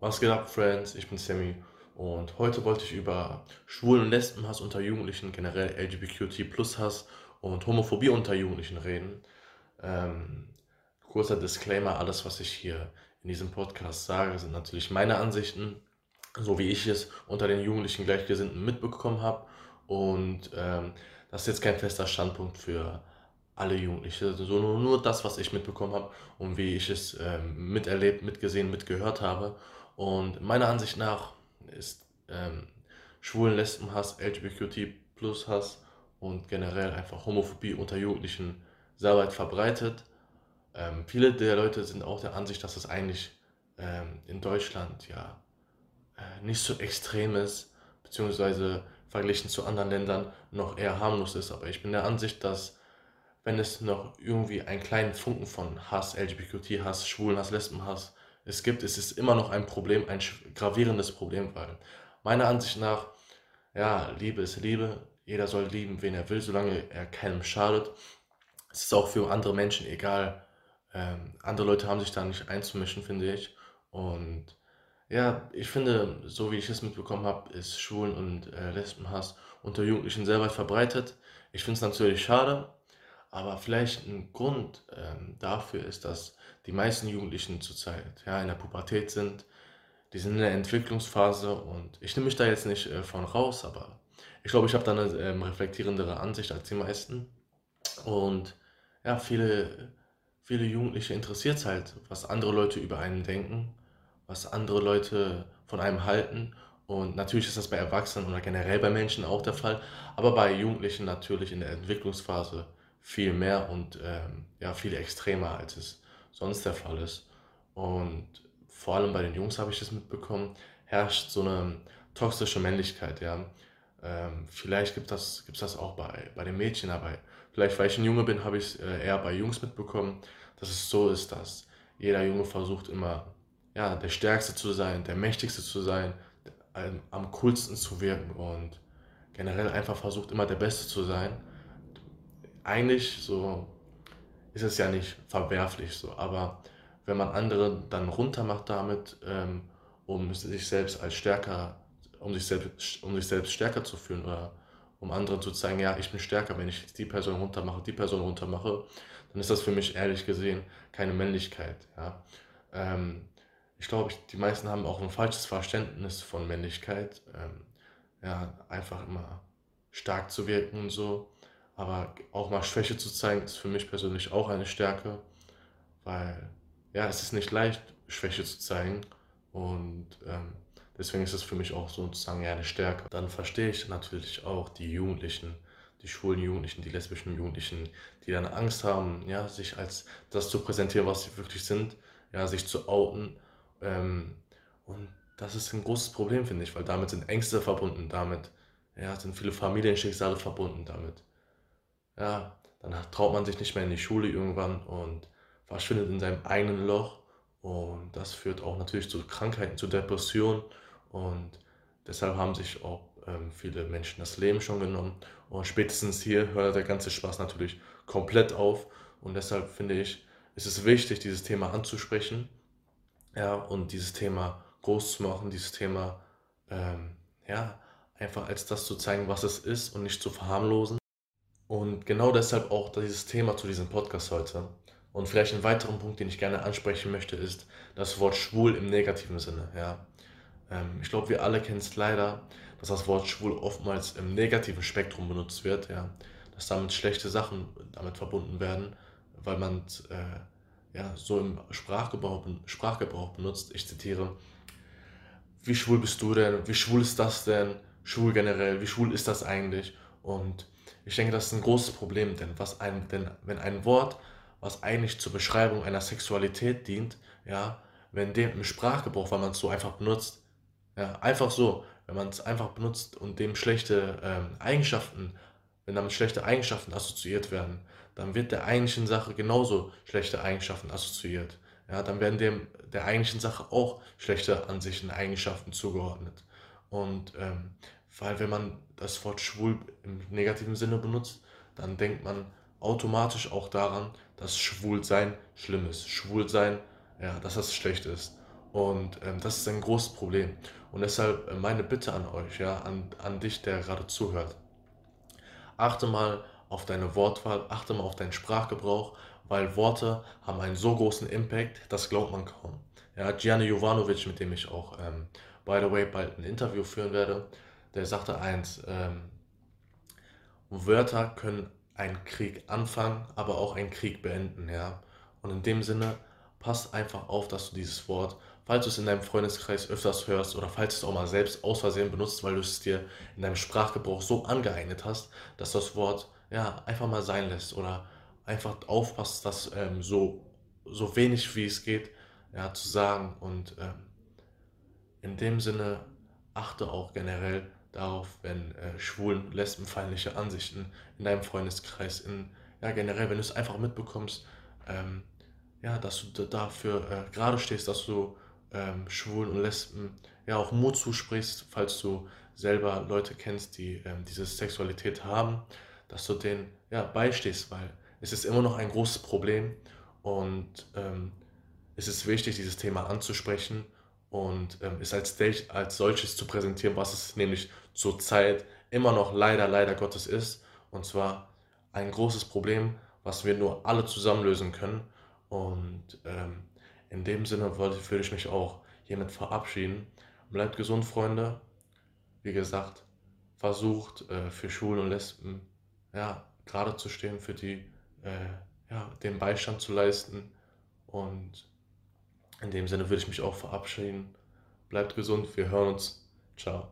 Was geht ab, Friends? Ich bin Sammy und heute wollte ich über Schwulen- und Lesbenhass unter Jugendlichen, generell LGBTQ-Hass und Homophobie unter Jugendlichen reden. Ähm, kurzer Disclaimer: Alles, was ich hier in diesem Podcast sage, sind natürlich meine Ansichten, so wie ich es unter den Jugendlichen Gleichgesinnten mitbekommen habe. Und ähm, das ist jetzt kein fester Standpunkt für alle Jugendliche, sondern nur das, was ich mitbekommen habe und wie ich es ähm, miterlebt, mitgesehen, mitgehört habe. Und meiner Ansicht nach ist ähm, Schwulen, Lesbenhass, LGBTQ plus Hass und generell einfach Homophobie unter Jugendlichen sehr weit verbreitet. Ähm, viele der Leute sind auch der Ansicht, dass es eigentlich ähm, in Deutschland ja äh, nicht so extrem ist, beziehungsweise verglichen zu anderen Ländern noch eher harmlos ist. Aber ich bin der Ansicht, dass wenn es noch irgendwie einen kleinen Funken von Hass, LGBTQ-Hass, Schwulenhass, Lesbenhass es gibt, es ist immer noch ein Problem, ein gravierendes Problem, weil meiner Ansicht nach, ja, Liebe ist Liebe, jeder soll lieben, wen er will, solange er keinem schadet. Es ist auch für andere Menschen egal. Ähm, andere Leute haben sich da nicht einzumischen, finde ich. Und ja, ich finde, so wie ich es mitbekommen habe, ist Schwulen- und äh, Lesbenhass unter Jugendlichen sehr weit verbreitet. Ich finde es natürlich schade, aber vielleicht ein Grund ähm, dafür ist, dass die meisten Jugendlichen zurzeit ja, in der Pubertät sind. Die sind in der Entwicklungsphase und ich nehme mich da jetzt nicht äh, von raus, aber ich glaube, ich habe da eine ähm, reflektierendere Ansicht als die meisten. Und ja, viele, viele Jugendliche interessiert es halt, was andere Leute über einen denken, was andere Leute von einem halten. Und natürlich ist das bei Erwachsenen oder generell bei Menschen auch der Fall, aber bei Jugendlichen natürlich in der Entwicklungsphase viel mehr und ähm, ja, viel extremer, als es sonst der Fall ist. Und vor allem bei den Jungs habe ich das mitbekommen, herrscht so eine toxische Männlichkeit, ja. Ähm, vielleicht gibt es das, das auch bei, bei den Mädchen, aber vielleicht, weil ich ein Junge bin, habe ich es äh, eher bei Jungs mitbekommen, dass es so ist, dass jeder Junge versucht immer, ja, der Stärkste zu sein, der Mächtigste zu sein, am, am coolsten zu wirken und generell einfach versucht immer der Beste zu sein eigentlich so ist es ja nicht verwerflich so, aber wenn man andere dann runtermacht damit, ähm, um sich selbst als stärker, um sich selbst, um sich selbst stärker zu fühlen oder um anderen zu zeigen, ja, ich bin stärker, wenn ich die Person runtermache, die Person runtermache, dann ist das für mich ehrlich gesehen keine Männlichkeit. Ja. Ähm, ich glaube, die meisten haben auch ein falsches Verständnis von Männlichkeit. Ähm, ja, einfach immer stark zu wirken und so. Aber auch mal Schwäche zu zeigen, ist für mich persönlich auch eine Stärke, weil ja, es ist nicht leicht, Schwäche zu zeigen. Und ähm, deswegen ist es für mich auch sozusagen ja eine Stärke. Dann verstehe ich natürlich auch die Jugendlichen, die schwulen Jugendlichen, die lesbischen Jugendlichen, die dann Angst haben, ja, sich als das zu präsentieren, was sie wirklich sind, ja, sich zu outen. Ähm, und das ist ein großes Problem, finde ich, weil damit sind Ängste verbunden, damit ja, sind viele Familienschicksale verbunden damit ja, dann traut man sich nicht mehr in die Schule irgendwann und verschwindet in seinem eigenen Loch. Und das führt auch natürlich zu Krankheiten, zu Depressionen. Und deshalb haben sich auch ähm, viele Menschen das Leben schon genommen. Und spätestens hier hört der ganze Spaß natürlich komplett auf. Und deshalb finde ich, ist es wichtig, dieses Thema anzusprechen. Ja, und dieses Thema groß zu machen, dieses Thema, ähm, ja, einfach als das zu zeigen, was es ist und nicht zu verharmlosen. Und genau deshalb auch dieses Thema zu diesem Podcast heute. Und vielleicht ein weiterer Punkt, den ich gerne ansprechen möchte, ist das Wort schwul im negativen Sinne. Ja. Ähm, ich glaube, wir alle kennen es leider, dass das Wort schwul oftmals im negativen Spektrum benutzt wird. Ja. Dass damit schlechte Sachen damit verbunden werden, weil man es äh, ja, so im Sprachgebrauch, Sprachgebrauch benutzt. Ich zitiere, wie schwul bist du denn? Wie schwul ist das denn? Schwul generell, wie schwul ist das eigentlich? Und ich denke, das ist ein großes Problem, denn, was ein, denn wenn ein Wort, was eigentlich zur Beschreibung einer Sexualität dient, ja, wenn dem im Sprachgebrauch, weil man es so einfach benutzt, ja, einfach so, wenn man es einfach benutzt und dem schlechte ähm, Eigenschaften, wenn damit schlechte Eigenschaften assoziiert werden, dann wird der eigentlichen Sache genauso schlechte Eigenschaften assoziiert. Ja, dann werden dem der eigentlichen Sache auch schlechte Ansichten, Eigenschaften zugeordnet. Und ähm, weil wenn man das Wort schwul im negativen Sinne benutzt, dann denkt man automatisch auch daran, dass Schwulsein schlimm ist. Schwulsein, ja, dass das schlecht ist. Und ähm, das ist ein großes Problem. Und deshalb äh, meine Bitte an euch, ja, an, an dich, der gerade zuhört. Achte mal auf deine Wortwahl, achte mal auf deinen Sprachgebrauch, weil Worte haben einen so großen Impact, das glaubt man kaum. Ja, Gianni Jovanovic, mit dem ich auch, ähm, by the way, bald ein Interview führen werde, der sagte eins, ähm, Wörter können einen Krieg anfangen, aber auch einen Krieg beenden, ja. Und in dem Sinne, pass einfach auf, dass du dieses Wort, falls du es in deinem Freundeskreis öfters hörst oder falls du es auch mal selbst aus Versehen benutzt, weil du es dir in deinem Sprachgebrauch so angeeignet hast, dass das Wort ja einfach mal sein lässt oder einfach aufpasst, dass ähm, so, so wenig wie es geht ja, zu sagen und ähm, in dem Sinne achte auch generell darauf, wenn äh, schwulen, lesbenfeindliche Ansichten in deinem Freundeskreis, in, ja generell, wenn du es einfach mitbekommst, ähm, ja, dass du dafür äh, gerade stehst, dass du ähm, Schwulen und Lesben ja auch Mut zusprichst, falls du selber Leute kennst, die ähm, diese Sexualität haben, dass du denen ja beistehst, weil es ist immer noch ein großes Problem und ähm, es ist wichtig, dieses Thema anzusprechen und ähm, es als, als solches zu präsentieren, was es nämlich zurzeit immer noch leider, leider Gottes ist. Und zwar ein großes Problem, was wir nur alle zusammen lösen können. Und ähm, in dem Sinne würde ich mich auch hiermit verabschieden. Bleibt gesund, Freunde. Wie gesagt, versucht äh, für Schulen und Lesben ja, gerade zu stehen, für die äh, ja, den Beistand zu leisten. Und in dem Sinne würde ich mich auch verabschieden. Bleibt gesund, wir hören uns. Ciao.